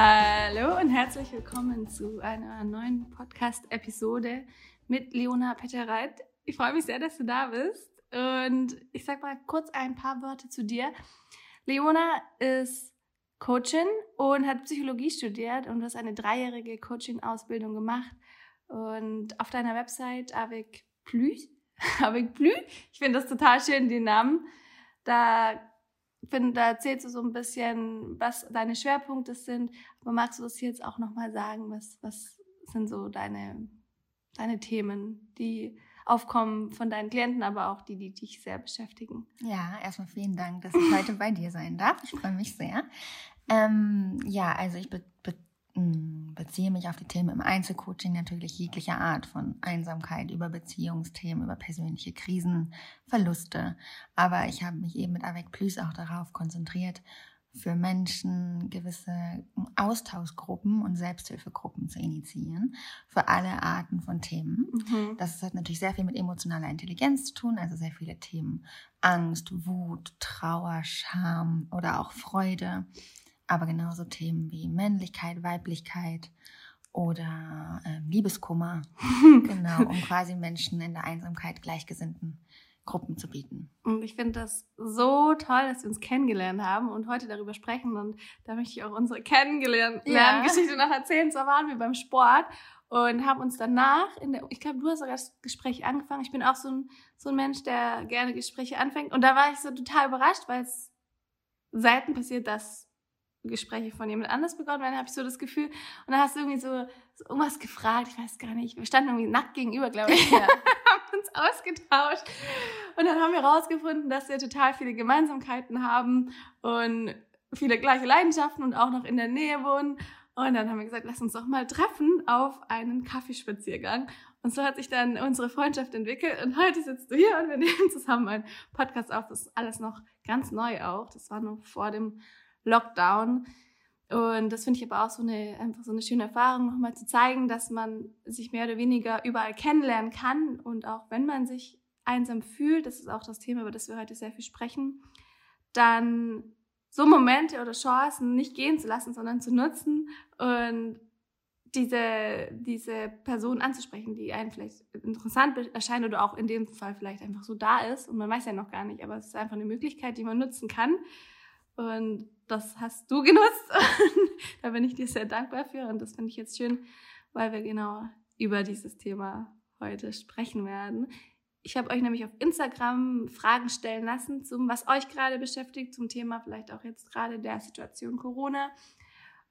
Hallo und herzlich willkommen zu einer neuen Podcast-Episode mit Leona Pettereit. Ich freue mich sehr, dass du da bist. Und ich sag mal kurz ein paar Worte zu dir. Leona ist Coachin und hat Psychologie studiert und du hast eine dreijährige Coaching-Ausbildung gemacht. Und auf deiner Website avec plus, avec plus, ich finde das total schön, den Namen. Da finde, da erzählst du so ein bisschen, was deine Schwerpunkte sind. Aber magst du das jetzt auch nochmal sagen? Was, was sind so deine, deine Themen, die aufkommen von deinen Klienten, aber auch die, die dich sehr beschäftigen? Ja, erstmal vielen Dank, dass ich heute bei dir sein darf. Ich freue mich sehr. Ähm, ja, also ich be be hm, beziehe mich auf die Themen im Einzelcoaching natürlich jeglicher Art, von Einsamkeit über Beziehungsthemen, über persönliche Krisen, Verluste. Aber ich habe mich eben mit Avec Plus auch darauf konzentriert, für Menschen gewisse Austauschgruppen und Selbsthilfegruppen zu initiieren, für alle Arten von Themen. Mhm. Das hat natürlich sehr viel mit emotionaler Intelligenz zu tun, also sehr viele Themen Angst, Wut, Trauer, Scham oder auch Freude aber genauso Themen wie Männlichkeit, Weiblichkeit oder äh, Liebeskummer, genau, um quasi Menschen in der Einsamkeit gleichgesinnten Gruppen zu bieten. Und ich finde das so toll, dass wir uns kennengelernt haben und heute darüber sprechen. Und da möchte ich auch unsere Kennenlerngeschichte ja. noch erzählen. Zwar waren wir beim Sport und haben uns danach in der, ich glaube, du hast sogar das Gespräch angefangen. Ich bin auch so ein, so ein Mensch, der gerne Gespräche anfängt. Und da war ich so total überrascht, weil es selten passiert, dass Gespräche von jemand anders begonnen werden, habe ich so das Gefühl. Und dann hast du irgendwie so, so, irgendwas gefragt, ich weiß gar nicht. Wir standen irgendwie nackt gegenüber, glaube ich. Ja. haben uns ausgetauscht. Und dann haben wir rausgefunden, dass wir total viele Gemeinsamkeiten haben und viele gleiche Leidenschaften und auch noch in der Nähe wohnen. Und dann haben wir gesagt, lass uns doch mal treffen auf einen Kaffeespaziergang. Und so hat sich dann unsere Freundschaft entwickelt. Und heute sitzt du hier und wir nehmen zusammen einen Podcast auf. Das ist alles noch ganz neu auch. Das war noch vor dem Lockdown. Und das finde ich aber auch so eine, einfach so eine schöne Erfahrung, nochmal zu zeigen, dass man sich mehr oder weniger überall kennenlernen kann. Und auch wenn man sich einsam fühlt, das ist auch das Thema, über das wir heute sehr viel sprechen, dann so Momente oder Chancen nicht gehen zu lassen, sondern zu nutzen und diese, diese Person anzusprechen, die einem vielleicht interessant erscheint oder auch in dem Fall vielleicht einfach so da ist. Und man weiß ja noch gar nicht, aber es ist einfach eine Möglichkeit, die man nutzen kann. Und das hast du genutzt. da bin ich dir sehr dankbar für. Und das finde ich jetzt schön, weil wir genau über dieses Thema heute sprechen werden. Ich habe euch nämlich auf Instagram Fragen stellen lassen, zum was euch gerade beschäftigt, zum Thema vielleicht auch jetzt gerade der Situation Corona.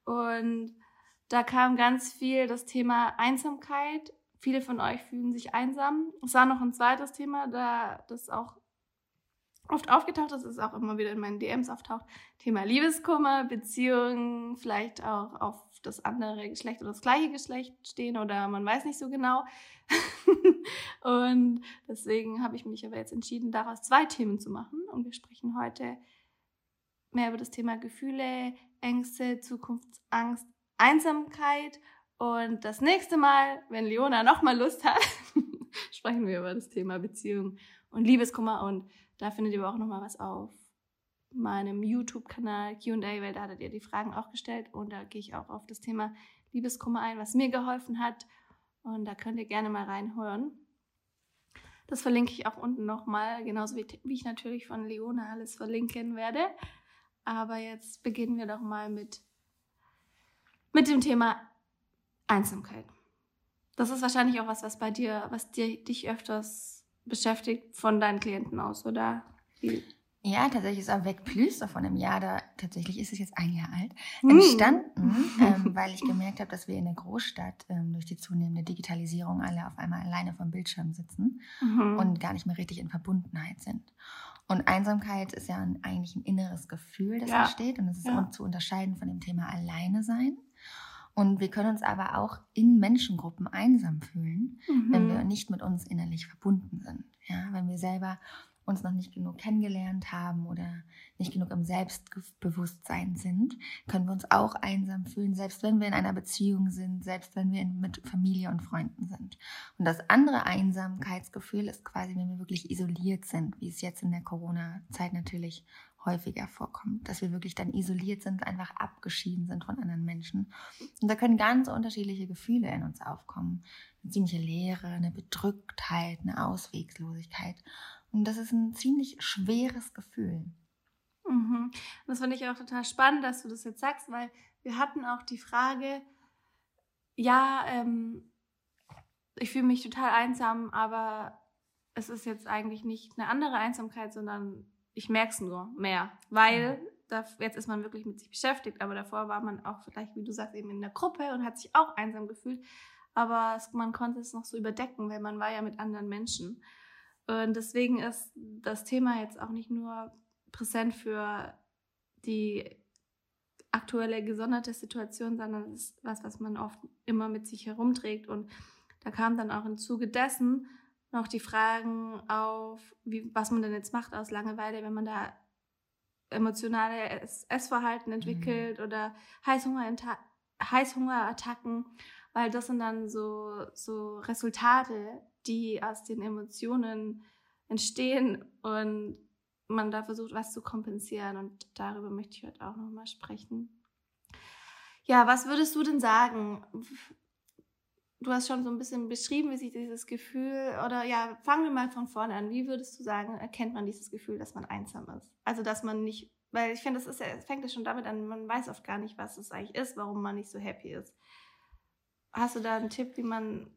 Und da kam ganz viel das Thema Einsamkeit. Viele von euch fühlen sich einsam. Es war noch ein zweites Thema, da das auch oft aufgetaucht ist, ist auch immer wieder in meinen DMs auftaucht. Thema Liebeskummer, Beziehungen, vielleicht auch auf das andere Geschlecht oder das gleiche Geschlecht stehen oder man weiß nicht so genau. und deswegen habe ich mich aber jetzt entschieden, daraus zwei Themen zu machen. Und wir sprechen heute mehr über das Thema Gefühle, Ängste, Zukunftsangst, Einsamkeit. Und das nächste Mal, wenn Leona nochmal Lust hat, sprechen wir über das Thema Beziehung und Liebeskummer und da findet ihr aber auch nochmal was auf meinem YouTube-Kanal Q&A, weil da hattet ihr die Fragen auch gestellt und da gehe ich auch auf das Thema Liebeskummer ein, was mir geholfen hat und da könnt ihr gerne mal reinhören. Das verlinke ich auch unten nochmal, genauso wie, wie ich natürlich von Leona alles verlinken werde. Aber jetzt beginnen wir doch mal mit, mit dem Thema Einsamkeit. Das ist wahrscheinlich auch was, was bei dir, was dir, dich öfters beschäftigt von deinen Klienten aus, oder? Wie? Ja, tatsächlich ist Avec Plus von einem Jahr, da tatsächlich ist es jetzt ein Jahr alt, hm. entstanden, ähm, weil ich gemerkt habe, dass wir in der Großstadt ähm, durch die zunehmende Digitalisierung alle auf einmal alleine vom Bildschirm sitzen mhm. und gar nicht mehr richtig in Verbundenheit sind. Und Einsamkeit ist ja ein, eigentlich ein inneres Gefühl, das ja. entsteht und es ist ja. zu unterscheiden von dem Thema Alleine sein. Und wir können uns aber auch in Menschengruppen einsam fühlen, mhm. wenn wir nicht mit uns innerlich verbunden sind. Ja, wenn wir selber uns noch nicht genug kennengelernt haben oder nicht genug im Selbstbewusstsein sind, können wir uns auch einsam fühlen, selbst wenn wir in einer Beziehung sind, selbst wenn wir mit Familie und Freunden sind. Und das andere Einsamkeitsgefühl ist quasi, wenn wir wirklich isoliert sind, wie es jetzt in der Corona-Zeit natürlich häufiger vorkommt, dass wir wirklich dann isoliert sind, einfach abgeschieden sind von anderen Menschen. Und da können ganz unterschiedliche Gefühle in uns aufkommen. Eine ziemliche Leere, eine Bedrücktheit, eine Auswegslosigkeit. Und das ist ein ziemlich schweres Gefühl. Mhm. Das finde ich auch total spannend, dass du das jetzt sagst, weil wir hatten auch die Frage, ja, ähm, ich fühle mich total einsam, aber es ist jetzt eigentlich nicht eine andere Einsamkeit, sondern ich merke es nur mehr, weil da, jetzt ist man wirklich mit sich beschäftigt, aber davor war man auch vielleicht, wie du sagst, eben in der Gruppe und hat sich auch einsam gefühlt, aber es, man konnte es noch so überdecken, weil man war ja mit anderen Menschen. Und deswegen ist das Thema jetzt auch nicht nur präsent für die aktuelle gesonderte Situation, sondern es ist was, was man oft immer mit sich herumträgt. Und da kam dann auch im Zuge dessen noch die Fragen auf, wie, was man denn jetzt macht aus Langeweile, wenn man da emotionale Essverhalten entwickelt mhm. oder Heißhunger Heißhungerattacken, weil das sind dann so, so Resultate, die aus den Emotionen entstehen und man da versucht, was zu kompensieren. Und darüber möchte ich heute auch nochmal sprechen. Ja, was würdest du denn sagen? Du hast schon so ein bisschen beschrieben, wie sich dieses Gefühl, oder ja, fangen wir mal von vorne an. Wie würdest du sagen, erkennt man dieses Gefühl, dass man einsam ist? Also, dass man nicht, weil ich finde, das ist, es fängt ja schon damit an, man weiß oft gar nicht, was es eigentlich ist, warum man nicht so happy ist. Hast du da einen Tipp, wie man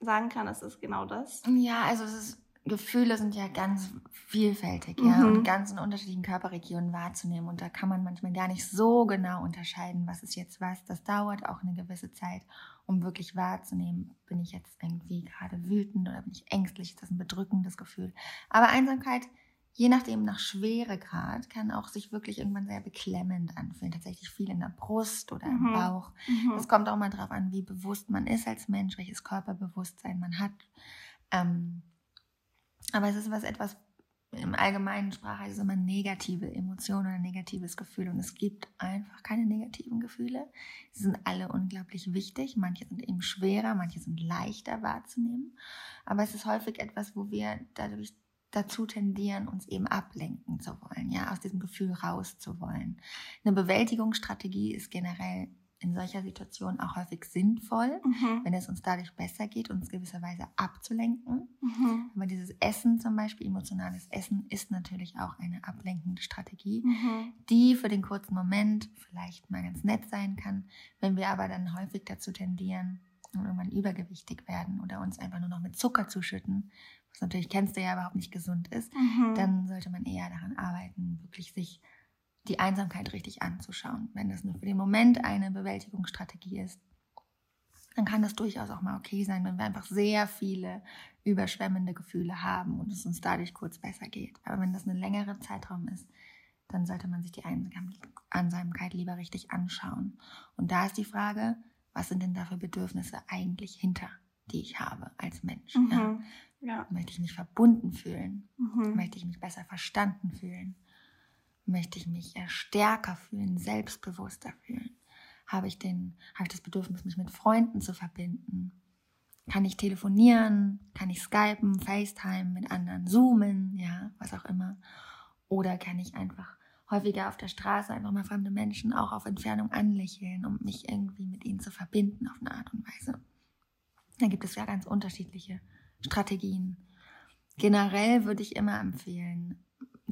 sagen kann, es ist genau das? Ja, also es ist Gefühle sind ja ganz vielfältig, ja, mhm. und ganz in unterschiedlichen Körperregionen wahrzunehmen. Und da kann man manchmal gar nicht so genau unterscheiden, was ist jetzt was. Das dauert auch eine gewisse Zeit, um wirklich wahrzunehmen, bin ich jetzt irgendwie gerade wütend oder bin ich ängstlich, ist das ein bedrückendes Gefühl. Aber Einsamkeit, je nachdem nach Schweregrad, kann auch sich wirklich irgendwann sehr beklemmend anfühlen. Tatsächlich viel in der Brust oder im mhm. Bauch. Mhm. Es kommt auch mal darauf an, wie bewusst man ist als Mensch, welches Körperbewusstsein man hat. Ähm, aber es ist was etwas, im allgemeinen Sprache heißt es immer negative Emotionen oder negatives Gefühl. Und es gibt einfach keine negativen Gefühle. Sie sind alle unglaublich wichtig. Manche sind eben schwerer, manche sind leichter wahrzunehmen. Aber es ist häufig etwas, wo wir dadurch dazu tendieren, uns eben ablenken zu wollen, ja, aus diesem Gefühl rauszuwollen. Eine Bewältigungsstrategie ist generell in solcher Situation auch häufig sinnvoll, mhm. wenn es uns dadurch besser geht, uns gewisserweise abzulenken. Mhm. Aber dieses Essen zum Beispiel, emotionales Essen, ist natürlich auch eine ablenkende Strategie, mhm. die für den kurzen Moment vielleicht mal ganz nett sein kann, wenn wir aber dann häufig dazu tendieren und irgendwann übergewichtig werden oder uns einfach nur noch mit Zucker zuschütten, was natürlich kennst du ja überhaupt nicht gesund ist, mhm. dann sollte man eher daran arbeiten, wirklich sich die Einsamkeit richtig anzuschauen. Wenn das nur für den Moment eine Bewältigungsstrategie ist, dann kann das durchaus auch mal okay sein, wenn wir einfach sehr viele überschwemmende Gefühle haben und es uns dadurch kurz besser geht. Aber wenn das ein längerer Zeitraum ist, dann sollte man sich die Einsamkeit lieber richtig anschauen. Und da ist die Frage, was sind denn da für Bedürfnisse eigentlich hinter, die ich habe als Mensch? Mhm. Ja? Ja. Möchte ich mich verbunden fühlen? Mhm. Möchte ich mich besser verstanden fühlen? Möchte ich mich stärker fühlen, selbstbewusster fühlen? Habe ich, den, habe ich das Bedürfnis, mich mit Freunden zu verbinden? Kann ich telefonieren? Kann ich skypen, FaceTime mit anderen, zoomen, ja, was auch immer? Oder kann ich einfach häufiger auf der Straße einfach mal fremde Menschen auch auf Entfernung anlächeln, um mich irgendwie mit ihnen zu verbinden auf eine Art und Weise? Da gibt es ja ganz unterschiedliche Strategien. Generell würde ich immer empfehlen,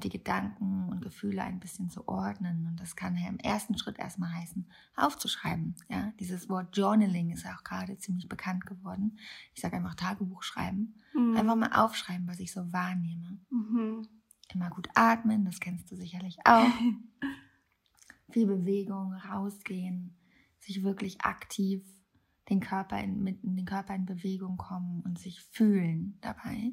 die Gedanken und Gefühle ein bisschen zu ordnen. Und das kann ja im ersten Schritt erstmal heißen, aufzuschreiben. Ja, dieses Wort Journaling ist auch gerade ziemlich bekannt geworden. Ich sage einfach Tagebuch schreiben. Mhm. Einfach mal aufschreiben, was ich so wahrnehme. Mhm. Immer gut atmen, das kennst du sicherlich auch. Viel Bewegung, rausgehen, sich wirklich aktiv den Körper in, mit den Körper in Bewegung kommen und sich fühlen dabei.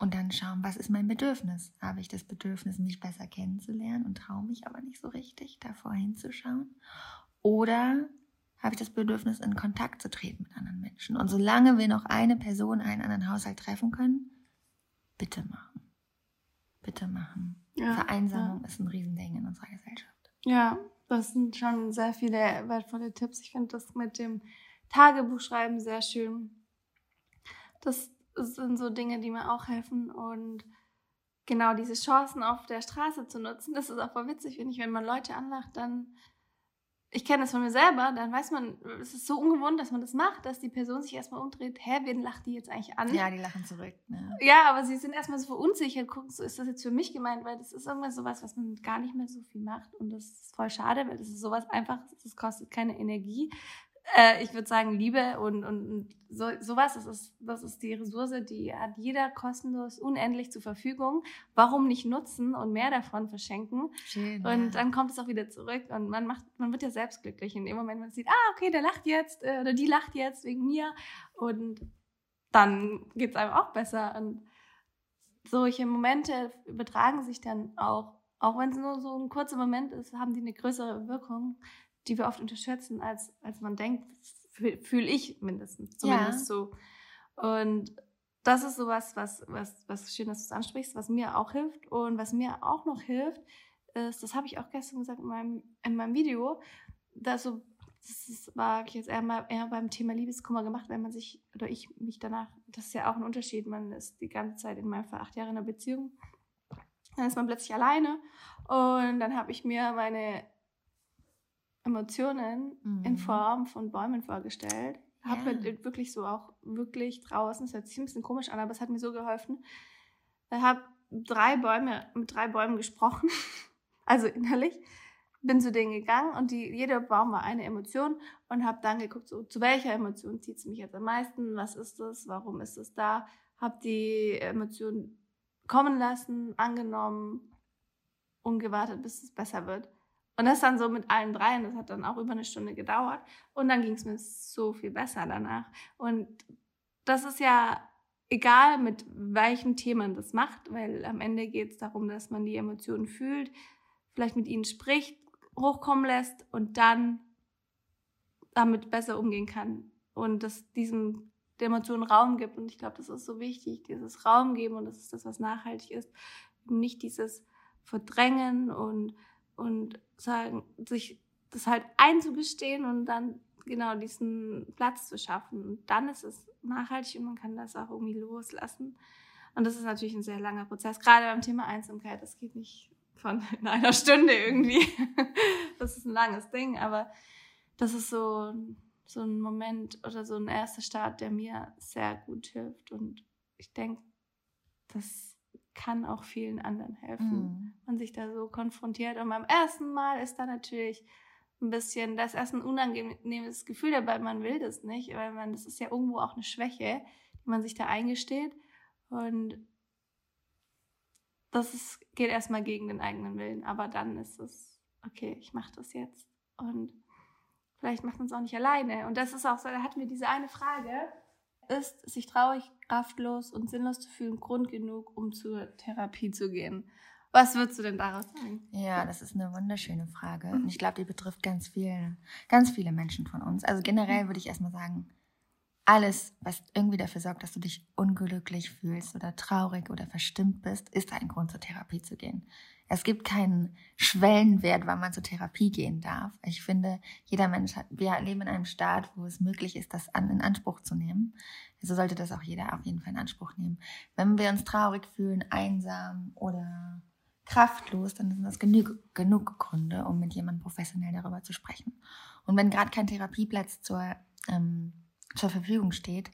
Und dann schauen, was ist mein Bedürfnis? Habe ich das Bedürfnis, mich besser kennenzulernen und traue mich aber nicht so richtig, davor hinzuschauen? Oder habe ich das Bedürfnis, in Kontakt zu treten mit anderen Menschen? Und solange wir noch eine Person, einen anderen Haushalt treffen können, bitte machen. Bitte machen. Ja, Vereinsamung ja. ist ein Riesending in unserer Gesellschaft. Ja, das sind schon sehr viele wertvolle Tipps. Ich finde das mit dem Tagebuchschreiben sehr schön. Das das sind so Dinge, die mir auch helfen. Und genau diese Chancen auf der Straße zu nutzen. Das ist auch voll witzig, finde ich, wenn man Leute anlacht, dann ich kenne das von mir selber, dann weiß man, es ist so ungewohnt, dass man das macht, dass die Person sich erstmal umdreht, hä, wen lacht die jetzt eigentlich an? Ja, die lachen zurück. Ne? Ja, aber sie sind erstmal so verunsichert, gucken, so ist das jetzt für mich gemeint, weil das ist irgendwas sowas, was man gar nicht mehr so viel macht und das ist voll schade, weil das ist sowas einfach, das kostet keine Energie, äh, ich würde sagen, Liebe und, und, so, sowas, das ist, das ist die Ressource, die hat jeder kostenlos, unendlich zur Verfügung. Warum nicht nutzen und mehr davon verschenken? Schön, und ja. dann kommt es auch wieder zurück und man macht, man wird ja selbst glücklich in dem Moment, man sieht, ah, okay, der lacht jetzt äh, oder die lacht jetzt wegen mir und dann geht es einem auch besser und solche Momente übertragen sich dann auch, auch wenn es nur so ein kurzer Moment ist, haben die eine größere Wirkung die wir oft unterschätzen, als, als man denkt, fühle ich mindestens, zumindest ja. so. Und das ist sowas, was, was, was schön, dass du es ansprichst, was mir auch hilft. Und was mir auch noch hilft, ist, das habe ich auch gestern gesagt in meinem, in meinem Video, dass so, das war ich jetzt eher, mal, eher beim Thema Liebeskummer gemacht, wenn man sich, oder ich mich danach, das ist ja auch ein Unterschied, man ist die ganze Zeit in meinem Fall acht Jahre in einer Beziehung, dann ist man plötzlich alleine und dann habe ich mir meine Emotionen mhm. in Form von Bäumen vorgestellt. Ja. Habe mir wirklich so auch wirklich draußen, das hört sich ein bisschen komisch an, aber es hat mir so geholfen. Ich habe drei Bäume, mit drei Bäumen gesprochen, also innerlich. Bin zu denen gegangen und die, jeder Baum war eine Emotion und habe dann geguckt, so, zu welcher Emotion zieht es mich jetzt am meisten, was ist das, warum ist es da, habe die Emotion kommen lassen, angenommen und gewartet, bis es besser wird. Und das dann so mit allen dreien, das hat dann auch über eine Stunde gedauert. Und dann ging es mir so viel besser danach. Und das ist ja egal, mit welchem Thema man das macht, weil am Ende geht es darum, dass man die Emotionen fühlt, vielleicht mit ihnen spricht, hochkommen lässt und dann damit besser umgehen kann. Und dass diesem der Emotionen Raum gibt. Und ich glaube, das ist so wichtig, dieses Raum geben und das ist das, was nachhaltig ist. Nicht dieses Verdrängen und und sagen, sich das halt einzugestehen und dann genau diesen Platz zu schaffen. Und dann ist es nachhaltig und man kann das auch irgendwie loslassen. Und das ist natürlich ein sehr langer Prozess, gerade beim Thema Einsamkeit. Das geht nicht von in einer Stunde irgendwie. Das ist ein langes Ding, aber das ist so, so ein Moment oder so ein erster Start, der mir sehr gut hilft. Und ich denke, das kann auch vielen anderen helfen. Mhm. Man sich da so konfrontiert. Und beim ersten Mal ist da natürlich ein bisschen, das ist erst ein unangenehmes Gefühl dabei, man will das nicht, weil man, das ist ja irgendwo auch eine Schwäche, die man sich da eingesteht. Und das ist, geht erstmal gegen den eigenen Willen. Aber dann ist es, okay, ich mache das jetzt. Und vielleicht macht man es auch nicht alleine. Und das ist auch so, da hatten wir diese eine Frage ist, sich traurig, kraftlos und sinnlos zu fühlen, Grund genug, um zur Therapie zu gehen? Was würdest du denn daraus sagen? Ja, das ist eine wunderschöne Frage. Und ich glaube, die betrifft ganz viele, ganz viele Menschen von uns. Also generell würde ich erstmal sagen, alles, was irgendwie dafür sorgt, dass du dich unglücklich fühlst oder traurig oder verstimmt bist, ist ein Grund zur Therapie zu gehen. Es gibt keinen Schwellenwert, wann man zur Therapie gehen darf. Ich finde, jeder Mensch hat, wir leben in einem Staat, wo es möglich ist, das an, in Anspruch zu nehmen. Also sollte das auch jeder auf jeden Fall in Anspruch nehmen. Wenn wir uns traurig fühlen, einsam oder kraftlos, dann sind das genug, genug Gründe, um mit jemandem professionell darüber zu sprechen. Und wenn gerade kein Therapieplatz zur ähm, zur Verfügung steht,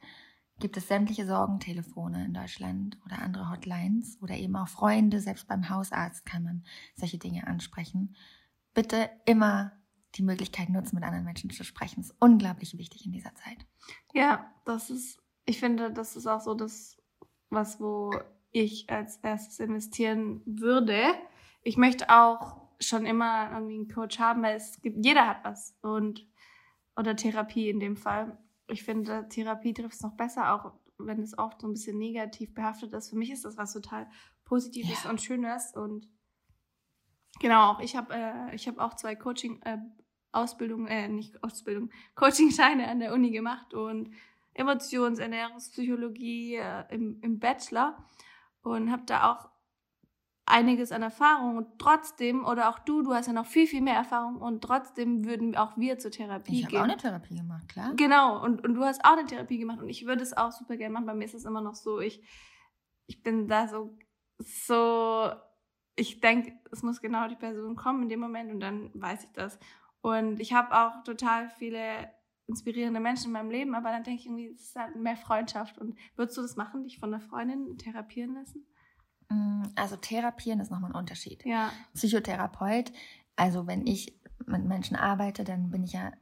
gibt es sämtliche Sorgentelefone in Deutschland oder andere Hotlines oder eben auch Freunde, selbst beim Hausarzt kann man solche Dinge ansprechen. Bitte immer die Möglichkeit nutzen, mit anderen Menschen zu sprechen. Das ist unglaublich wichtig in dieser Zeit. Ja, das ist, ich finde, das ist auch so das, was, wo ich als erstes investieren würde. Ich möchte auch schon immer irgendwie einen Coach haben, weil es gibt, jeder hat was und, oder Therapie in dem Fall ich finde, Therapie trifft es noch besser, auch wenn es oft so ein bisschen negativ behaftet ist. Für mich ist das was total Positives ja. und Schönes. Und genau, auch ich habe äh, ich hab auch zwei Coaching äh, Ausbildung, äh, nicht Ausbildung, Coaching-Scheine an der Uni gemacht und Emotions-, Ernährungspsychologie äh, im, im Bachelor und habe da auch einiges an Erfahrung und trotzdem, oder auch du, du hast ja noch viel, viel mehr Erfahrung und trotzdem würden auch wir zur Therapie ich gehen. Ich habe auch eine Therapie gemacht, klar. Genau, und, und du hast auch eine Therapie gemacht und ich würde es auch super gerne machen. Bei mir ist es immer noch so, ich, ich bin da so so, ich denke, es muss genau die Person kommen in dem Moment und dann weiß ich das. Und ich habe auch total viele inspirierende Menschen in meinem Leben, aber dann denke ich irgendwie, es ist halt mehr Freundschaft. Und würdest du das machen, dich von einer Freundin therapieren lassen? Mm, also therapieren ist nochmal ein Unterschied. Ja. Psychotherapeut, also wenn ich mit Menschen arbeite, dann bin ich ja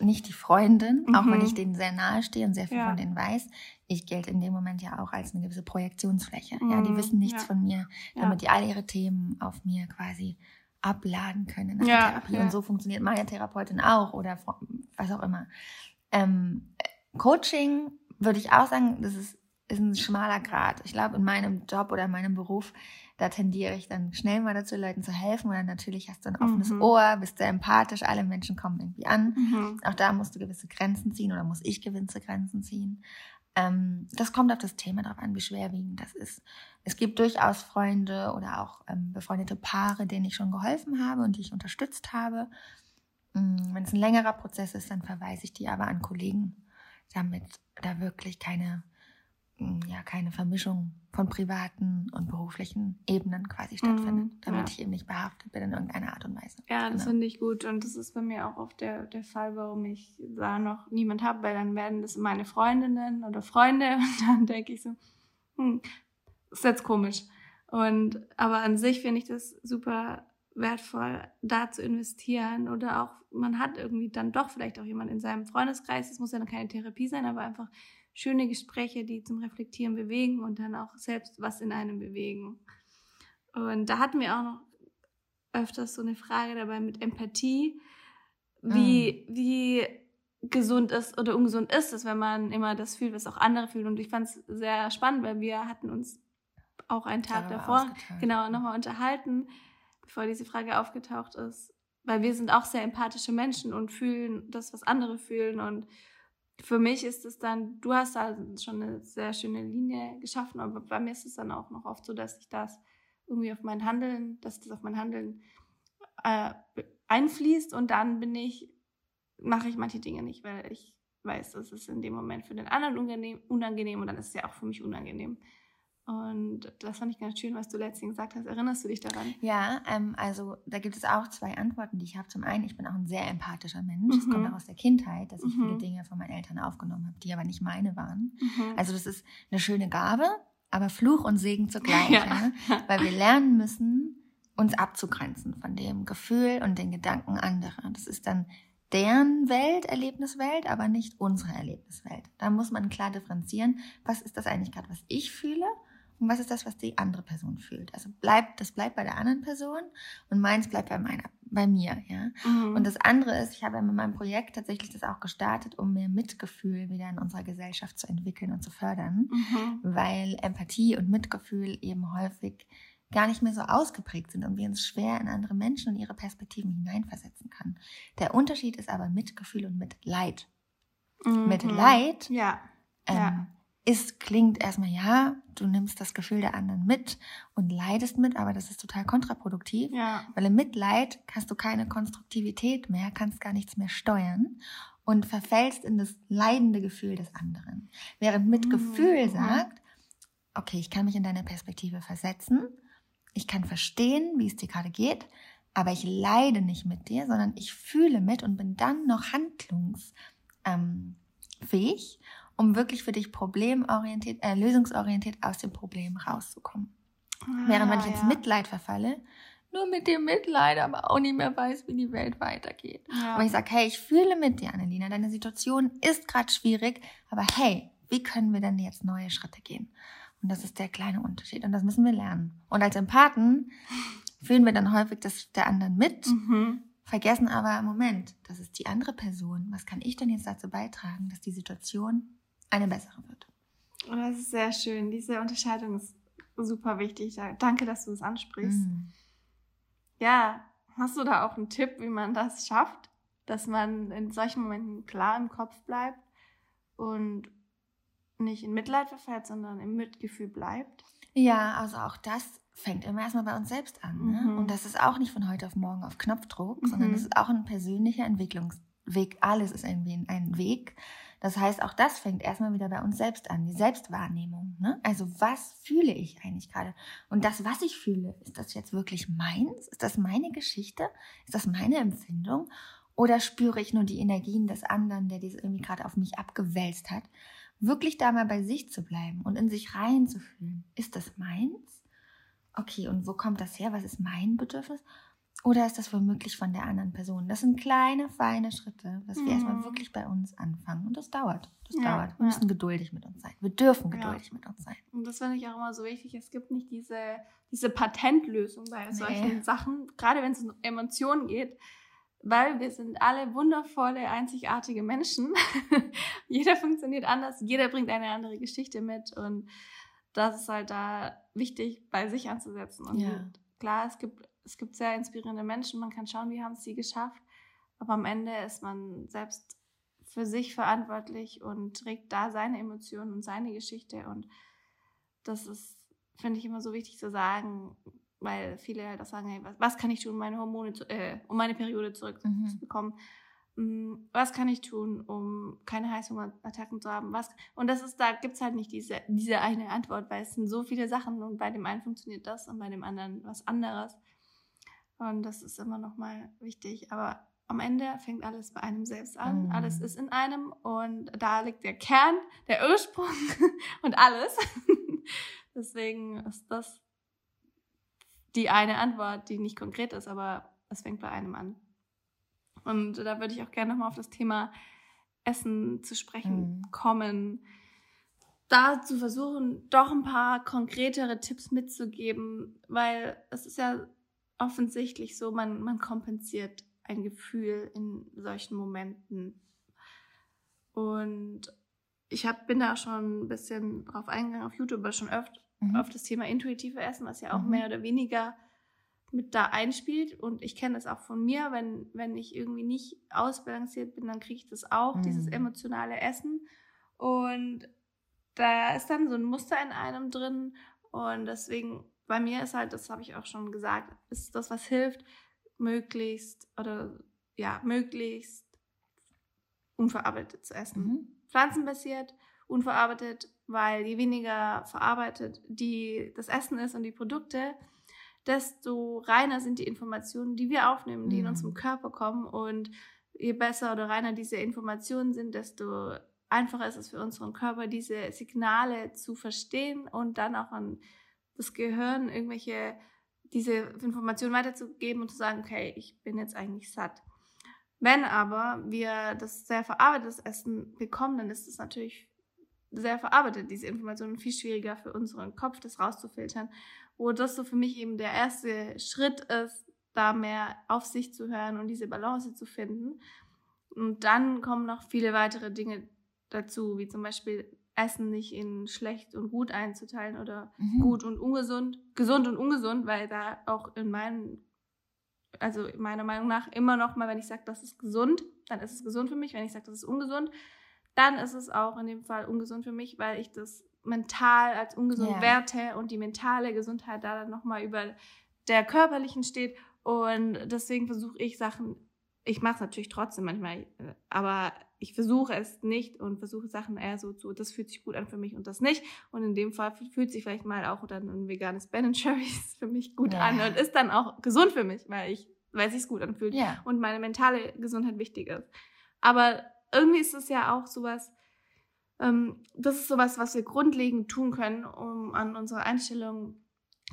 nicht die Freundin, mhm. auch wenn ich denen sehr nahe stehe und sehr viel ja. von denen weiß. Ich gelte in dem Moment ja auch als eine gewisse Projektionsfläche. Mhm. Ja, die mhm. wissen nichts ja. von mir, damit die all ihre Themen auf mir quasi abladen können in der ja, Therapie. Ja. Und so funktioniert meine Therapeutin auch oder was auch immer. Ähm, Coaching würde ich auch sagen, das ist, ist ein schmaler Grad. Ich glaube, in meinem Job oder in meinem Beruf, da tendiere ich dann schnell mal dazu, Leuten zu helfen. Und natürlich hast du ein offenes mhm. Ohr, bist sehr empathisch, alle Menschen kommen irgendwie an. Mhm. Auch da musst du gewisse Grenzen ziehen oder muss ich gewisse Grenzen ziehen. Ähm, das kommt auf das Thema drauf an, wie schwerwiegend das ist. Es gibt durchaus Freunde oder auch ähm, befreundete Paare, denen ich schon geholfen habe und die ich unterstützt habe. Ähm, Wenn es ein längerer Prozess ist, dann verweise ich die aber an Kollegen, damit da wirklich keine ja keine Vermischung von privaten und beruflichen Ebenen quasi stattfindet, mm, damit ja. ich eben nicht behaftet bin in irgendeiner Art und Weise. Ja, das genau. finde ich gut und das ist bei mir auch oft der, der Fall, warum ich da noch niemand habe, weil dann werden das meine Freundinnen oder Freunde und dann denke ich so, hm, ist jetzt komisch. Und aber an sich finde ich das super wertvoll, da zu investieren oder auch man hat irgendwie dann doch vielleicht auch jemand in seinem Freundeskreis, es muss ja keine Therapie sein, aber einfach schöne Gespräche, die zum Reflektieren bewegen und dann auch selbst was in einem bewegen. Und da hatten wir auch noch öfters so eine Frage dabei mit Empathie, wie, mm. wie gesund ist oder ungesund ist es, wenn man immer das fühlt, was auch andere fühlen. Und ich fand es sehr spannend, weil wir hatten uns auch einen Tag davor genau nochmal unterhalten, bevor diese Frage aufgetaucht ist. Weil wir sind auch sehr empathische Menschen und fühlen das, was andere fühlen. Und für mich ist es dann, du hast da schon eine sehr schöne Linie geschaffen, aber bei mir ist es dann auch noch oft so, dass ich das irgendwie auf mein Handeln, dass das auf mein Handeln äh, einfließt und dann bin ich, mache ich manche Dinge nicht, weil ich weiß, das ist in dem Moment für den anderen unangenehm, unangenehm und dann ist es ja auch für mich unangenehm. Und das fand ich ganz schön, was du letztens gesagt hast. Erinnerst du dich daran? Ja, ähm, also da gibt es auch zwei Antworten, die ich habe. Zum einen, ich bin auch ein sehr empathischer Mensch. Mhm. kommt auch aus der Kindheit, dass ich mhm. viele Dinge von meinen Eltern aufgenommen habe, die aber nicht meine waren. Mhm. Also das ist eine schöne Gabe, aber Fluch und Segen zugleich. Ja. Ja? Weil wir lernen müssen, uns abzugrenzen von dem Gefühl und den Gedanken anderer. Das ist dann deren Welt, Erlebniswelt, aber nicht unsere Erlebniswelt. Da muss man klar differenzieren, was ist das eigentlich gerade, was ich fühle und was ist das, was die andere Person fühlt. Also bleibt, das bleibt bei der anderen Person und meins bleibt bei meiner, bei mir, ja. Mhm. Und das andere ist, ich habe mit meinem Projekt tatsächlich das auch gestartet, um mehr Mitgefühl wieder in unserer Gesellschaft zu entwickeln und zu fördern, mhm. weil Empathie und Mitgefühl eben häufig gar nicht mehr so ausgeprägt sind und wir uns schwer in andere Menschen und ihre Perspektiven hineinversetzen können. Der Unterschied ist aber Mitgefühl und Mitleid. Mhm. Mitleid ja. Ähm, ja ist, klingt erstmal, ja, du nimmst das Gefühl der anderen mit und leidest mit, aber das ist total kontraproduktiv, ja. weil im Mitleid hast du keine Konstruktivität mehr, kannst gar nichts mehr steuern und verfällst in das leidende Gefühl des anderen. Während Mitgefühl mhm. sagt, okay, ich kann mich in deine Perspektive versetzen, ich kann verstehen, wie es dir gerade geht, aber ich leide nicht mit dir, sondern ich fühle mit und bin dann noch handlungsfähig ähm, um wirklich für dich problemorientiert, äh, lösungsorientiert aus dem Problem rauszukommen. Ah, Während wenn ich ins Mitleid verfalle, nur mit dem Mitleid, aber auch nicht mehr weiß, wie die Welt weitergeht. Ja. Und ich sage, hey, ich fühle mit dir, Annelina, deine Situation ist gerade schwierig, aber hey, wie können wir denn jetzt neue Schritte gehen? Und das ist der kleine Unterschied und das müssen wir lernen. Und als Empathen fühlen wir dann häufig das der anderen mit, mhm. vergessen aber, im Moment, das ist die andere Person. Was kann ich denn jetzt dazu beitragen, dass die Situation eine bessere wird. Das ist sehr schön. Diese Unterscheidung ist super wichtig. Danke, dass du es ansprichst. Mhm. Ja, hast du da auch einen Tipp, wie man das schafft, dass man in solchen Momenten klar im Kopf bleibt und nicht in Mitleid verfällt, sondern im Mitgefühl bleibt? Ja, also auch das fängt immer erstmal bei uns selbst an. Ne? Mhm. Und das ist auch nicht von heute auf morgen auf Knopfdruck, mhm. sondern das ist auch ein persönlicher Entwicklungs Weg, alles ist irgendwie ein Weg. Das heißt, auch das fängt erstmal wieder bei uns selbst an, die Selbstwahrnehmung. Ne? Also was fühle ich eigentlich gerade? Und das, was ich fühle, ist das jetzt wirklich meins? Ist das meine Geschichte? Ist das meine Empfindung? Oder spüre ich nur die Energien des anderen, der dies irgendwie gerade auf mich abgewälzt hat? Wirklich da mal bei sich zu bleiben und in sich reinzufühlen. Ist das meins? Okay, und wo kommt das her? Was ist mein Bedürfnis? Oder ist das womöglich von der anderen Person? Das sind kleine, feine Schritte, dass wir mhm. erstmal wirklich bei uns anfangen. Und das dauert. Das ja, dauert. Wir ja. müssen geduldig mit uns sein. Wir dürfen geduldig ja. mit uns sein. Und das finde ich auch immer so wichtig. Es gibt nicht diese, diese Patentlösung bei nee. solchen Sachen, gerade wenn es um Emotionen geht, weil wir sind alle wundervolle, einzigartige Menschen. jeder funktioniert anders, jeder bringt eine andere Geschichte mit und das ist halt da wichtig, bei sich anzusetzen. Und klar, es gibt es gibt sehr inspirierende Menschen, man kann schauen, wie haben sie geschafft, aber am Ende ist man selbst für sich verantwortlich und trägt da seine Emotionen und seine Geschichte und das ist, finde ich immer so wichtig zu sagen, weil viele halt auch sagen, hey, was, was kann ich tun, um meine Hormone, zu, äh, um meine Periode zurückzubekommen? Mhm. Was kann ich tun, um keine Heißhungerattacken zu haben? Was? Und das ist, da gibt's halt nicht diese, diese eine Antwort, weil es sind so viele Sachen und bei dem einen funktioniert das und bei dem anderen was anderes. Und das ist immer noch mal wichtig. Aber am Ende fängt alles bei einem selbst an. Mhm. Alles ist in einem und da liegt der Kern, der Ursprung und alles. Deswegen ist das die eine Antwort, die nicht konkret ist, aber es fängt bei einem an. Und da würde ich auch gerne nochmal auf das Thema Essen zu sprechen mhm. kommen. Da zu versuchen, doch ein paar konkretere Tipps mitzugeben, weil es ist ja offensichtlich so, man, man kompensiert ein Gefühl in solchen Momenten. Und ich hab, bin da schon ein bisschen drauf eingegangen, auf YouTube, aber schon öfter mhm. auf das Thema intuitive Essen, was ja auch mhm. mehr oder weniger mit da einspielt. Und ich kenne das auch von mir, wenn, wenn ich irgendwie nicht ausbalanciert bin, dann kriege ich das auch, mhm. dieses emotionale Essen. Und da ist dann so ein Muster in einem drin. Und deswegen bei mir ist halt, das habe ich auch schon gesagt, ist das, was hilft, möglichst oder ja, möglichst unverarbeitet zu essen. Mhm. Pflanzenbasiert, unverarbeitet, weil je weniger verarbeitet die, das Essen ist und die Produkte, desto reiner sind die Informationen, die wir aufnehmen, die mhm. in unserem Körper kommen. Und je besser oder reiner diese Informationen sind, desto einfacher ist es für unseren Körper, diese Signale zu verstehen und dann auch an das Gehirn irgendwelche, diese Informationen weiterzugeben und zu sagen, okay, ich bin jetzt eigentlich satt. Wenn aber wir das sehr verarbeitetes Essen bekommen, dann ist es natürlich sehr verarbeitet, diese Informationen, viel schwieriger für unseren Kopf, das rauszufiltern. Wo das so für mich eben der erste Schritt ist, da mehr auf sich zu hören und diese Balance zu finden. Und dann kommen noch viele weitere Dinge dazu, wie zum Beispiel Essen nicht in schlecht und gut einzuteilen oder mhm. gut und ungesund, gesund und ungesund, weil da auch in meinem, also meiner Meinung nach immer noch mal, wenn ich sage, das ist gesund, dann ist es gesund für mich. Wenn ich sage, das ist ungesund, dann ist es auch in dem Fall ungesund für mich, weil ich das mental als ungesund yeah. werte und die mentale Gesundheit da dann nochmal über der körperlichen steht. Und deswegen versuche ich Sachen, ich mache es natürlich trotzdem manchmal, aber ich versuche es nicht und versuche Sachen eher so zu, das fühlt sich gut an für mich und das nicht. Und in dem Fall fühlt sich vielleicht mal auch dann ein veganes Ben Cherries für mich gut ja. an und ist dann auch gesund für mich, weil ich, weil es sich gut anfühlt ja. und meine mentale Gesundheit wichtig ist. Aber irgendwie ist es ja auch sowas, ähm, das ist sowas, was wir grundlegend tun können, um an unserer Einstellung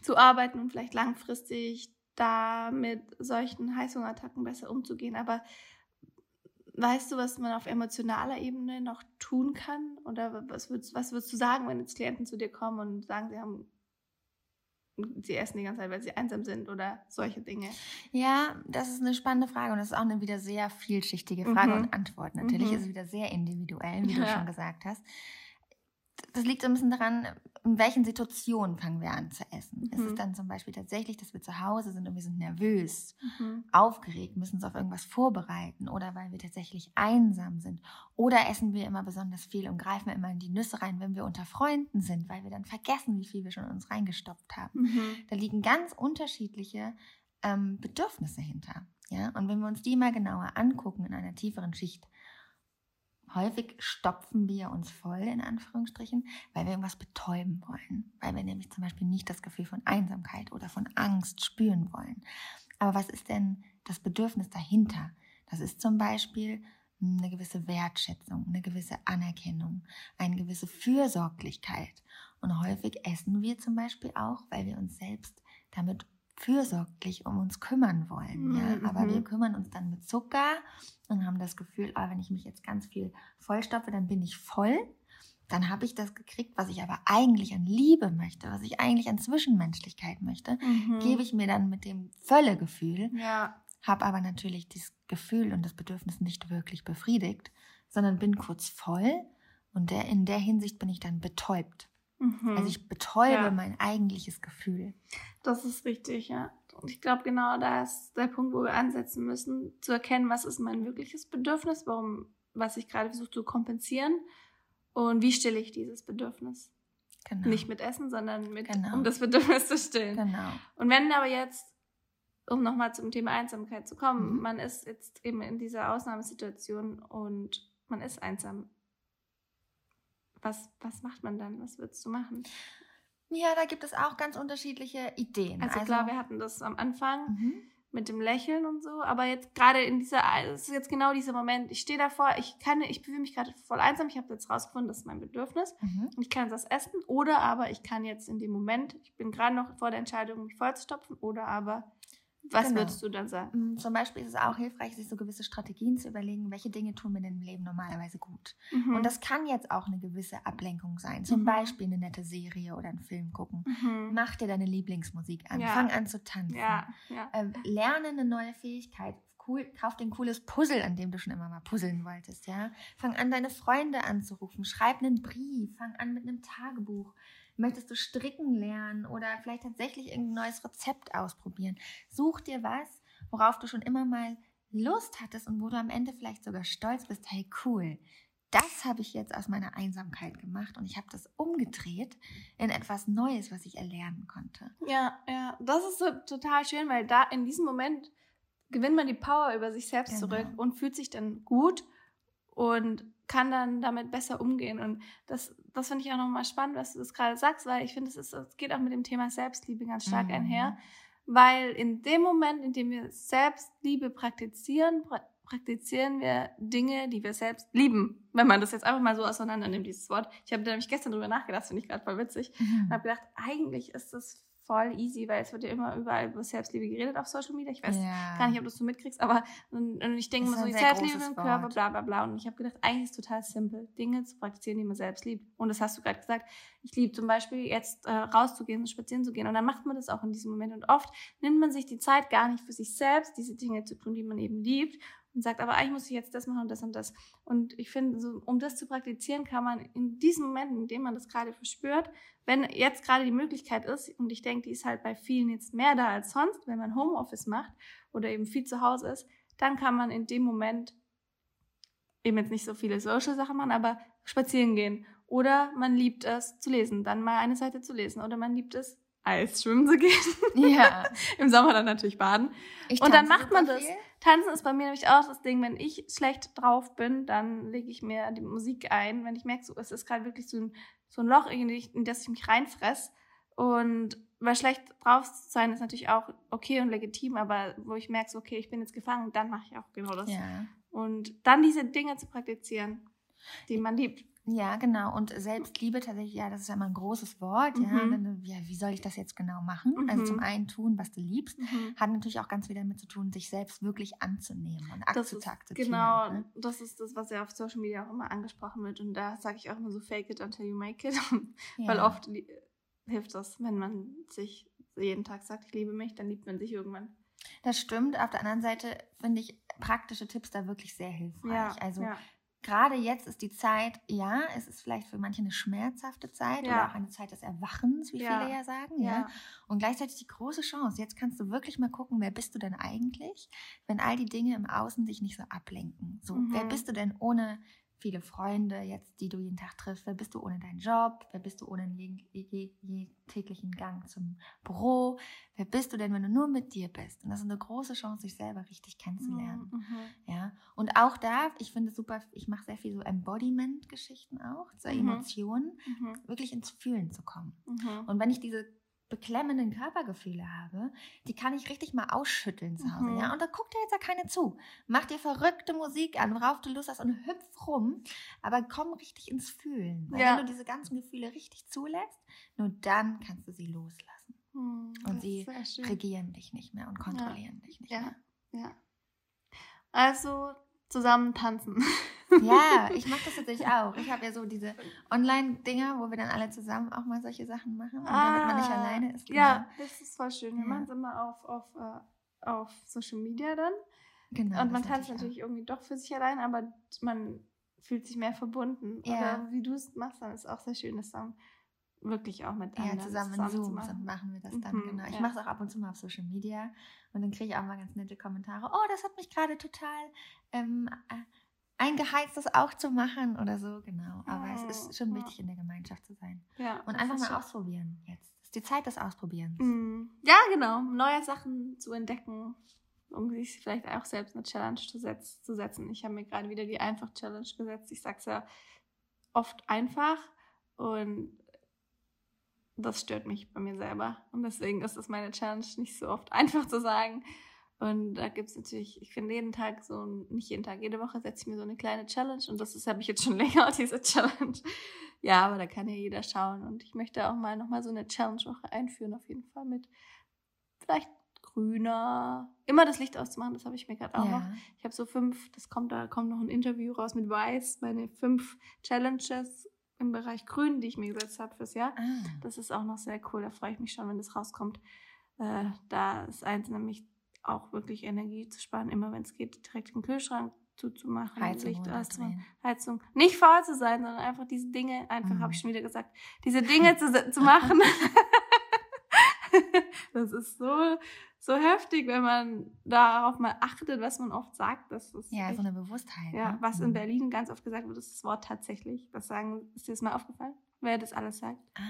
zu arbeiten und vielleicht langfristig da mit solchen Heißhungerattacken besser umzugehen. Aber Weißt du, was man auf emotionaler Ebene noch tun kann? Oder was würdest, was würdest du sagen, wenn jetzt Klienten zu dir kommen und sagen, sie haben sie essen die ganze Zeit, weil sie einsam sind oder solche Dinge? Ja, das ist eine spannende Frage und das ist auch eine wieder sehr vielschichtige Frage mhm. und Antwort. Natürlich mhm. ist es wieder sehr individuell, wie ja. du schon gesagt hast das liegt so ein bisschen daran, in welchen Situationen fangen wir an zu essen. Mhm. Ist es dann zum Beispiel tatsächlich, dass wir zu Hause sind und wir sind nervös, mhm. aufgeregt, müssen uns auf irgendwas vorbereiten oder weil wir tatsächlich einsam sind? Oder essen wir immer besonders viel und greifen immer in die Nüsse rein, wenn wir unter Freunden sind, weil wir dann vergessen, wie viel wir schon in uns reingestopft haben? Mhm. Da liegen ganz unterschiedliche ähm, Bedürfnisse hinter. ja. Und wenn wir uns die mal genauer angucken in einer tieferen Schicht, häufig stopfen wir uns voll, in Anführungsstrichen, weil wir irgendwas betäuben wollen. Weil wir nämlich zum Beispiel nicht das Gefühl von Einsamkeit oder von Angst spüren wollen. Aber was ist denn das Bedürfnis dahinter? Das ist zum Beispiel eine gewisse Wertschätzung, eine gewisse Anerkennung, eine gewisse Fürsorglichkeit. Und häufig essen wir zum Beispiel auch, weil wir uns selbst damit fürsorglich um uns kümmern wollen. Mhm. Ja? Aber wir mhm. kümmern uns dann mit Zucker und haben das Gefühl, ah, wenn ich mich jetzt ganz viel vollstopfe, dann bin ich voll. Dann habe ich das gekriegt, was ich aber eigentlich an Liebe möchte, was ich eigentlich an Zwischenmenschlichkeit möchte, mhm. gebe ich mir dann mit dem Völlegefühl, ja. habe aber natürlich das Gefühl und das Bedürfnis nicht wirklich befriedigt, sondern bin kurz voll und der, in der Hinsicht bin ich dann betäubt. Mhm. Also ich betäube ja. mein eigentliches Gefühl. Das ist richtig, ja. Und ich glaube, genau da ist der Punkt, wo wir ansetzen müssen, zu erkennen, was ist mein wirkliches Bedürfnis, warum, was ich gerade versuche zu kompensieren und wie stille ich dieses Bedürfnis. Genau. Nicht mit Essen, sondern mit, genau. um das Bedürfnis zu stillen. Genau. Und wenn aber jetzt, um nochmal zum Thema Einsamkeit zu kommen, mhm. man ist jetzt eben in dieser Ausnahmesituation und man ist einsam was, was macht man dann? Was würdest du machen? Ja, da gibt es auch ganz unterschiedliche Ideen. Also, also klar, wir hatten das am Anfang mhm. mit dem Lächeln und so, aber jetzt gerade in dieser, es ist jetzt genau dieser Moment, ich stehe davor, ich kann, ich fühle mich gerade voll einsam, ich habe jetzt rausgefunden, das ist mein Bedürfnis mhm. und ich kann das essen oder aber ich kann jetzt in dem Moment, ich bin gerade noch vor der Entscheidung, mich vollzustopfen oder aber was genau. würdest du dann sagen? Mm, zum Beispiel ist es auch hilfreich, sich so gewisse Strategien zu überlegen, welche Dinge tun mir denn im Leben normalerweise gut. Mhm. Und das kann jetzt auch eine gewisse Ablenkung sein. Zum mhm. Beispiel eine nette Serie oder einen Film gucken. Mhm. Mach dir deine Lieblingsmusik an. Ja. Fang an zu tanzen. Ja. Ja. Ähm, lerne eine neue Fähigkeit. Cool, kauf dir ein cooles Puzzle, an dem du schon immer mal puzzeln wolltest, ja. Fang an, deine Freunde anzurufen. Schreib einen Brief. Fang an mit einem Tagebuch. Möchtest du stricken lernen oder vielleicht tatsächlich irgendein neues Rezept ausprobieren? Such dir was, worauf du schon immer mal Lust hattest und wo du am Ende vielleicht sogar stolz bist. Hey, cool. Das habe ich jetzt aus meiner Einsamkeit gemacht und ich habe das umgedreht in etwas Neues, was ich erlernen konnte. Ja, ja, das ist so total schön, weil da in diesem Moment gewinnt man die Power über sich selbst genau. zurück und fühlt sich dann gut und kann dann damit besser umgehen. Und das, das finde ich auch nochmal spannend, was du das gerade sagst, weil ich finde, es, es geht auch mit dem Thema Selbstliebe ganz stark mhm. einher. Weil in dem Moment, in dem wir Selbstliebe praktizieren, pra praktizieren wir Dinge, die wir selbst lieben. Wenn man das jetzt einfach mal so auseinander nimmt, dieses Wort. Ich habe da nämlich gestern drüber nachgedacht, finde ich gerade voll witzig. Mhm. Und habe gedacht, eigentlich ist das voll easy, weil es wird ja immer überall über Selbstliebe geredet auf Social Media. Ich weiß ja. gar nicht, ob du es so mitkriegst, aber und, und ich denke immer so, Selbstliebe im Körper, bla bla bla. Und ich habe gedacht, eigentlich ist es total simpel, Dinge zu praktizieren, die man selbst liebt. Und das hast du gerade gesagt. Ich liebe zum Beispiel jetzt äh, rauszugehen, spazieren zu gehen. Und dann macht man das auch in diesem Moment. Und oft nimmt man sich die Zeit gar nicht für sich selbst, diese Dinge zu tun, die man eben liebt und sagt, aber eigentlich muss ich jetzt das machen und das und das. Und ich finde, so, um das zu praktizieren, kann man in diesem Moment, in dem man das gerade verspürt, wenn jetzt gerade die Möglichkeit ist, und ich denke, die ist halt bei vielen jetzt mehr da als sonst, wenn man Homeoffice macht oder eben viel zu Hause ist, dann kann man in dem Moment eben jetzt nicht so viele Social Sachen machen, aber spazieren gehen. Oder man liebt es zu lesen, dann mal eine Seite zu lesen. Oder man liebt es, Eis schwimmen zu gehen. Ja. Im Sommer dann natürlich baden. Ich und dann macht man das. Viel. Tanzen ist bei mir nämlich auch das Ding, wenn ich schlecht drauf bin, dann lege ich mir die Musik ein, wenn ich merke, so, es ist gerade wirklich so ein, so ein Loch, in, das ich mich reinfress. Und weil schlecht drauf sein ist natürlich auch okay und legitim, aber wo ich merke, so, okay, ich bin jetzt gefangen, dann mache ich auch genau das. Ja. Und dann diese Dinge zu praktizieren, die man liebt. Ja, genau. Und Selbstliebe tatsächlich, ja, das ist ja immer ein großes Wort. Mhm. Ja, dann, ja, wie soll ich das jetzt genau machen? Mhm. Also zum einen tun, was du liebst, mhm. hat natürlich auch ganz viel damit zu tun, sich selbst wirklich anzunehmen und das zu akzeptieren. Genau, ne? das ist das, was ja auf Social Media auch immer angesprochen wird. Und da sage ich auch immer so, fake it until you make it. Ja. Weil oft hilft das, wenn man sich jeden Tag sagt, ich liebe mich, dann liebt man sich irgendwann. Das stimmt. Auf der anderen Seite finde ich praktische Tipps da wirklich sehr hilfreich. Ja, also ja gerade jetzt ist die Zeit, ja, es ist vielleicht für manche eine schmerzhafte Zeit ja. oder auch eine Zeit des Erwachens, wie ja. viele ja sagen, ja. ja. Und gleichzeitig die große Chance. Jetzt kannst du wirklich mal gucken, wer bist du denn eigentlich, wenn all die Dinge im Außen dich nicht so ablenken. So, mhm. wer bist du denn ohne viele Freunde jetzt, die du jeden Tag triffst. Wer bist du ohne deinen Job? Wer bist du ohne den je, je, täglichen Gang zum Büro? Wer bist du denn, wenn du nur mit dir bist? Und das ist eine große Chance, sich selber richtig kennenzulernen. Mhm. Ja. Und auch da, ich finde es super, ich mache sehr viel so Embodiment-Geschichten auch, so mhm. Emotionen, mhm. wirklich ins Fühlen zu kommen. Mhm. Und wenn ich diese beklemmenden Körpergefühle habe, die kann ich richtig mal ausschütteln zu Hause. Mhm. Ja? Und da guckt dir jetzt ja keine zu. Mach dir verrückte Musik an, worauf du Lust hast und hüpf rum, aber komm richtig ins Fühlen. Weil ja. wenn du diese ganzen Gefühle richtig zulässt, nur dann kannst du sie loslassen. Mhm, und sie regieren dich nicht mehr und kontrollieren ja. dich nicht ja. mehr. Ja. Also zusammen tanzen. Ja, ich mache das tatsächlich auch. Ich habe ja so diese Online-Dinger, wo wir dann alle zusammen auch mal solche Sachen machen, und ah, damit man nicht ah, alleine ist. Genau. Ja, das ist voll schön. Wir ja. machen es immer auf, auf, uh, auf Social Media dann. Genau. Und man tanzt natürlich auch. irgendwie doch für sich allein, aber man fühlt sich mehr verbunden. Ja. Oder wie du es machst, dann ist auch sehr schön, das dann wirklich auch mit anderen ja, zusammen, zusammen in und machen wir das dann, mhm, genau. Ich ja. mache es auch ab und zu mal auf Social Media und dann kriege ich auch mal ganz nette Kommentare. Oh, das hat mich gerade total ähm, äh, eingeheizt, das auch zu machen oder so, genau. Aber oh, es ist schon oh. wichtig, in der Gemeinschaft zu sein. Ja, und einfach mal ausprobieren jetzt. Es ist die Zeit des Ausprobierens. Mm. Ja, genau. Neue Sachen zu entdecken, um sich vielleicht auch selbst eine Challenge zu setzen. Ich habe mir gerade wieder die Einfach-Challenge gesetzt. Ich sage es ja oft einfach und das stört mich bei mir selber. Und deswegen ist es meine Challenge, nicht so oft einfach zu sagen. Und da gibt es natürlich, ich finde jeden Tag so, nicht jeden Tag, jede Woche setze ich mir so eine kleine Challenge und das habe ich jetzt schon länger, diese Challenge. Ja, aber da kann ja jeder schauen und ich möchte auch mal nochmal so eine Challenge-Woche einführen, auf jeden Fall mit vielleicht grüner, immer das Licht auszumachen, das habe ich mir gerade auch ja. noch. Ich habe so fünf, das kommt, da kommt noch ein Interview raus mit Weiß, meine fünf Challenges im Bereich Grün, die ich mir gesetzt habe fürs Jahr. Ah. Das ist auch noch sehr cool, da freue ich mich schon, wenn das rauskommt. Äh, da ist eins nämlich auch wirklich Energie zu sparen, immer wenn es geht, direkt den Kühlschrank zuzumachen, Heizung Licht auszumachen, Heizung. Nicht faul zu sein, sondern einfach diese Dinge, einfach mhm. habe ich schon wieder gesagt, diese Dinge zu, zu machen. das ist so, so heftig, wenn man darauf mal achtet, was man oft sagt. Das ist ja, echt, so eine Bewusstheit. Ja, ne? was in mhm. Berlin ganz oft gesagt wird, ist das Wort tatsächlich. Das sagen, ist dir das mal aufgefallen? Wer das alles sagt? Ah.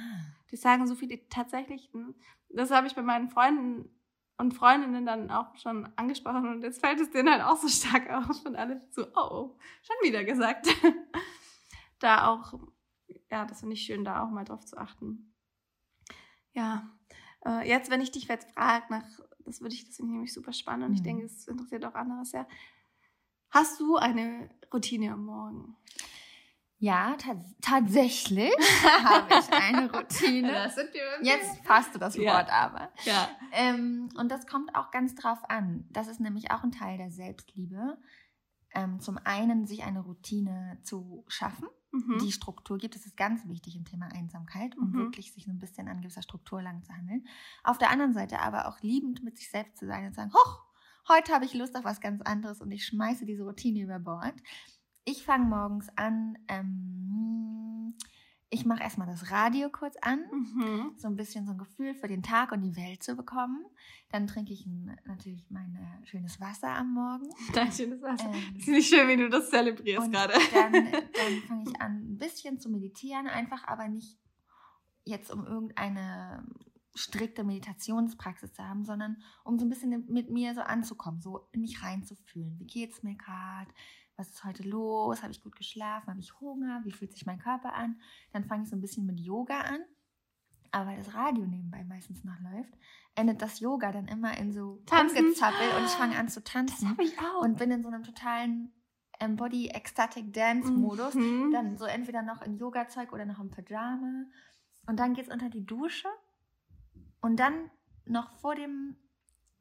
Die sagen so viele tatsächlichen. Das habe ich bei meinen Freunden und Freundinnen dann auch schon angesprochen und jetzt fällt es denen halt auch so stark auf und alle so, oh, schon wieder gesagt. da auch, ja, das finde ich schön, da auch mal drauf zu achten. Ja, äh, jetzt, wenn ich dich jetzt frage nach, das würde ich, das finde ich nämlich super spannend und mhm. ich denke, es interessiert auch andere sehr. Hast du eine Routine am Morgen? Ja, tatsächlich habe ich eine Routine. Jetzt passt du das Wort ja. aber. Ja. Ähm, und das kommt auch ganz drauf an. Das ist nämlich auch ein Teil der Selbstliebe. Ähm, zum einen, sich eine Routine zu schaffen, mhm. die Struktur gibt. Das ist ganz wichtig im Thema Einsamkeit, um mhm. wirklich sich so ein bisschen an gewisser Struktur lang zu handeln. Auf der anderen Seite aber auch liebend mit sich selbst zu sein und sagen, hoch, heute habe ich Lust auf was ganz anderes und ich schmeiße diese Routine über Bord. Ich fange morgens an. Ähm, ich mache erstmal das Radio kurz an, mhm. so ein bisschen so ein Gefühl für den Tag und die Welt zu bekommen. Dann trinke ich natürlich mein schönes Wasser am Morgen. Dein schönes Wasser. Ähm, ist nicht schön, wie du das zelebrierst gerade. Dann, dann fange ich an, ein bisschen zu meditieren, einfach aber nicht jetzt um irgendeine strikte Meditationspraxis zu haben, sondern um so ein bisschen mit mir so anzukommen, so in mich reinzufühlen. Wie geht's mir gerade? Was ist heute los? Habe ich gut geschlafen? Habe ich Hunger? Wie fühlt sich mein Körper an? Dann fange ich so ein bisschen mit Yoga an. Aber weil das Radio nebenbei meistens noch läuft, endet das Yoga dann immer in so Tanzgezappel und ich fange an zu tanzen. Das ich auch. Und bin in so einem totalen Body Ecstatic Dance Modus. Mhm. Dann so entweder noch in Yoga-Zeug oder noch im Pyjama. Und dann geht es unter die Dusche. Und dann noch vor dem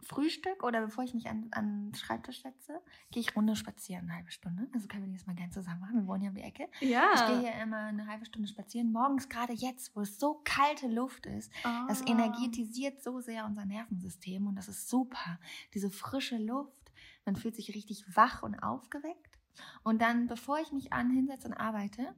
Frühstück oder bevor ich mich an, an den Schreibtisch setze, gehe ich Runde spazieren, eine halbe Stunde. Also können wir das mal gerne zusammen machen. Wir wohnen ja um die Ecke. Ja. Ich gehe hier immer eine halbe Stunde spazieren. Morgens, gerade jetzt, wo es so kalte Luft ist, oh. das energetisiert so sehr unser Nervensystem und das ist super. Diese frische Luft, man fühlt sich richtig wach und aufgeweckt. Und dann, bevor ich mich an hinsetze und arbeite,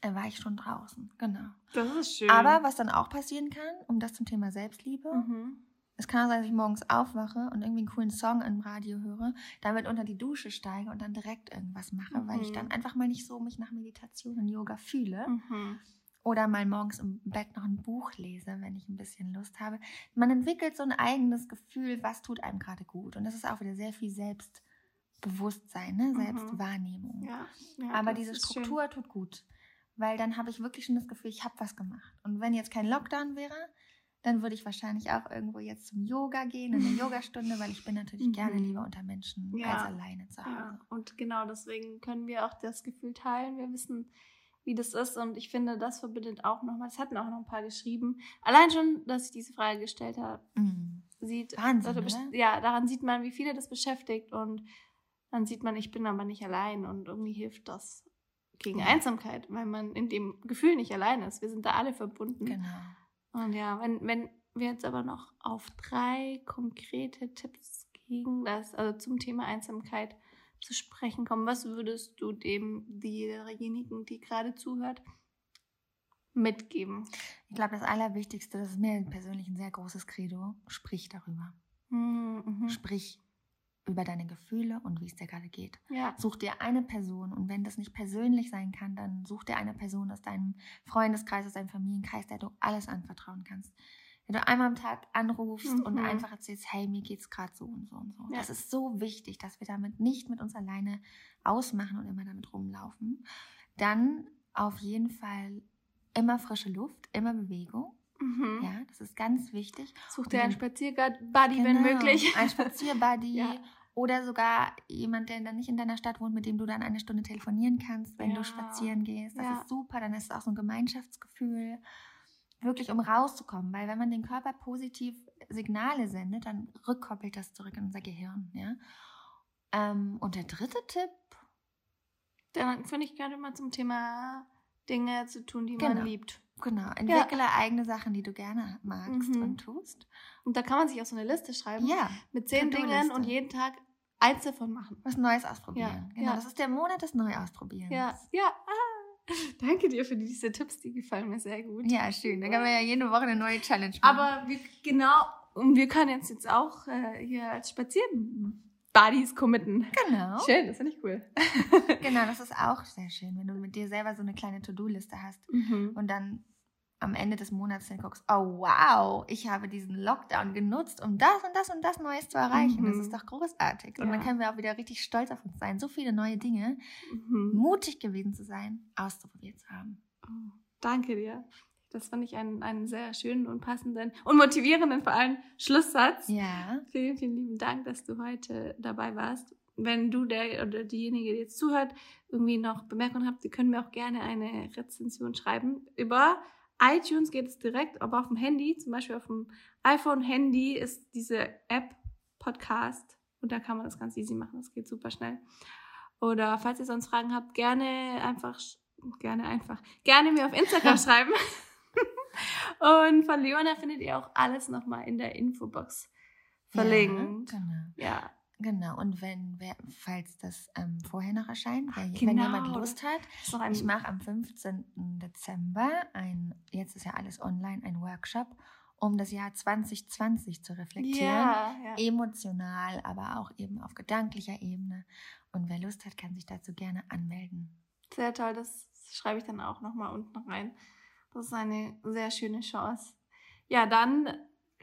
äh, war ich schon draußen. Genau. Das ist schön. Aber was dann auch passieren kann, um das zum Thema Selbstliebe, mhm Es kann auch sein, dass ich morgens aufwache und irgendwie einen coolen Song im Radio höre, damit unter die Dusche steige und dann direkt irgendwas mache, mhm. weil ich dann Mhm. einfach mal nicht so mich nach Meditation und Yoga fühle. Mhm. Oder mal morgens im Bett noch ein Buch lese, wenn ich ein bisschen Lust habe. Man entwickelt so ein eigenes Gefühl, was tut einem gerade gut. Und das ist auch wieder sehr viel Selbstbewusstsein, ne? Mhm. Selbstwahrnehmung. Ja, ja, Aber diese ist schön. Struktur tut gut. Weil dann habe ich wirklich schon das Gefühl, ich habe was gemacht. Und wenn jetzt kein Lockdown wäre, dann würde ich wahrscheinlich auch irgendwo jetzt zum Yoga gehen, in eine Yogastunde, weil ich bin natürlich Mhm. gerne lieber unter Menschen Ja. als alleine zu Hause. Ja, und genau deswegen können wir auch das Gefühl teilen. Wir wissen, wie das ist und ich finde, das verbindet auch nochmal. Es hatten auch noch ein paar geschrieben. Allein schon, dass ich diese Frage gestellt habe, Mhm. sieht, Wahnsinn, also ja, daran sieht man, wie viele das beschäftigt und dann sieht man, ich bin aber nicht allein und irgendwie hilft das gegen. Einsamkeit, weil man in dem Gefühl nicht allein ist. Wir sind da alle verbunden. Genau. Und ja, wenn, wenn wir jetzt aber noch auf drei konkrete Tipps gegen das, also zum Thema Einsamkeit zu sprechen kommen, was würdest du dem, derjenigen, die gerade zuhört, mitgeben? Ich glaube, das Allerwichtigste, das ist mir persönlich ein sehr großes Credo, sprich darüber. Mhm. Sprich über deine Gefühle und wie es dir gerade geht. Ja. Such dir eine Person und wenn das nicht persönlich sein kann, dann such dir eine Person aus deinem Freundeskreis, aus deinem Familienkreis, der du alles anvertrauen kannst. Wenn du einmal am Tag anrufst und Mhm. einfach erzählst, hey, mir geht's gerade so und so und so. Ja. Das ist so wichtig, dass wir damit nicht mit uns alleine ausmachen und immer damit rumlaufen. Dann auf jeden Fall immer frische Luft, immer Bewegung. Mhm. Ja, das ist ganz wichtig. Such dir einen dann- Spazierguddy, wenn Genau, möglich. Ein Spazierbuddy. Ja. Oder sogar jemand, der dann nicht in deiner Stadt wohnt, mit dem du dann eine Stunde telefonieren kannst, wenn Ja. du spazieren gehst. Das Ja. ist super. Dann ist es auch so ein Gemeinschaftsgefühl. Wirklich, um rauszukommen. Weil wenn man den Körper positiv Signale sendet, dann rückkoppelt das zurück in unser Gehirn. Ja? Ähm, und der dritte Tipp, Dann finde ich gerade mal zum Thema Dinge zu tun, die Genau. man liebt. Genau, entwickle eigene Sachen, die du gerne magst Mhm. und tust. Und da kann man sich auch so eine Liste schreiben Ja, mit zehn. Dingen und jeden Tag eins davon machen. was Neues ausprobieren. Ja, Genau, ja. das ist der Monat des Neuausprobierens. Ja, ja. Ah. Danke dir für diese Tipps, die gefallen mir sehr gut. Ja, schön. Dann können wir ja jede Woche eine neue Challenge machen. Aber wir, genau, und wir können jetzt, jetzt auch äh, hier als Spazieren-Buddies committen. genau. Schön, das finde ich cool. Genau, das ist auch sehr schön, wenn du mit dir selber so eine kleine To-Do-Liste hast Mhm. und dann am Ende des Monats dann guckst, oh wow, ich habe diesen Lockdown genutzt, um das und das und das Neues zu erreichen. Das Mhm. ist doch großartig. Und Ja. dann können wir auch wieder richtig stolz auf uns sein, so viele neue Dinge, Mhm. mutig gewesen zu sein, auszuprobiert zu haben. Oh, Danke dir. Das fand ich einen, einen sehr schönen und passenden und motivierenden vor allem Schlusssatz. Ja. Vielen, vielen lieben Dank, dass du heute dabei warst. Wenn du der oder diejenige, die jetzt zuhört, irgendwie noch Bemerkungen habt, ihr könnt mir auch gerne eine Rezension schreiben. Über iTunes geht es direkt, aber auf dem Handy, zum Beispiel auf dem iPhone-Handy, ist diese App Podcast und da kann man das ganz easy machen. Das geht super schnell. Oder falls ihr sonst Fragen habt, gerne einfach, gerne einfach, gerne mir auf Instagram schreiben. Und von Leona findet ihr auch alles nochmal in der Infobox verlinkt. Ja, genau. Ja, Genau. Und wenn, wer, falls das ähm, vorher noch erscheint, Ach, wenn, genau. wenn jemand Lust hat, Ich mache am 15. Dezember ein, jetzt ist ja alles online, ein Workshop, um das Jahr 2020 zu reflektieren. Ja, ja. Emotional, aber auch eben auf gedanklicher Ebene. Und wer Lust hat, kann sich dazu gerne anmelden. Sehr toll, das schreibe ich dann auch nochmal unten rein. Das ist eine sehr schöne Chance. Ja, dann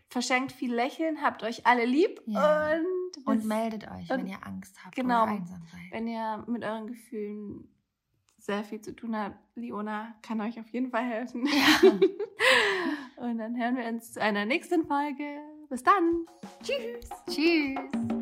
verschenkt viel Lächeln, habt euch alle lieb Ja. und, Und bis- meldet euch, und- wenn ihr Angst habt genau. oder einsam seid. wenn ihr mit euren Gefühlen sehr viel zu tun habt. Leona kann euch auf jeden Fall helfen. Ja. Und dann hören wir uns zu einer nächsten Folge. Bis dann. Tschüss. Tschüss.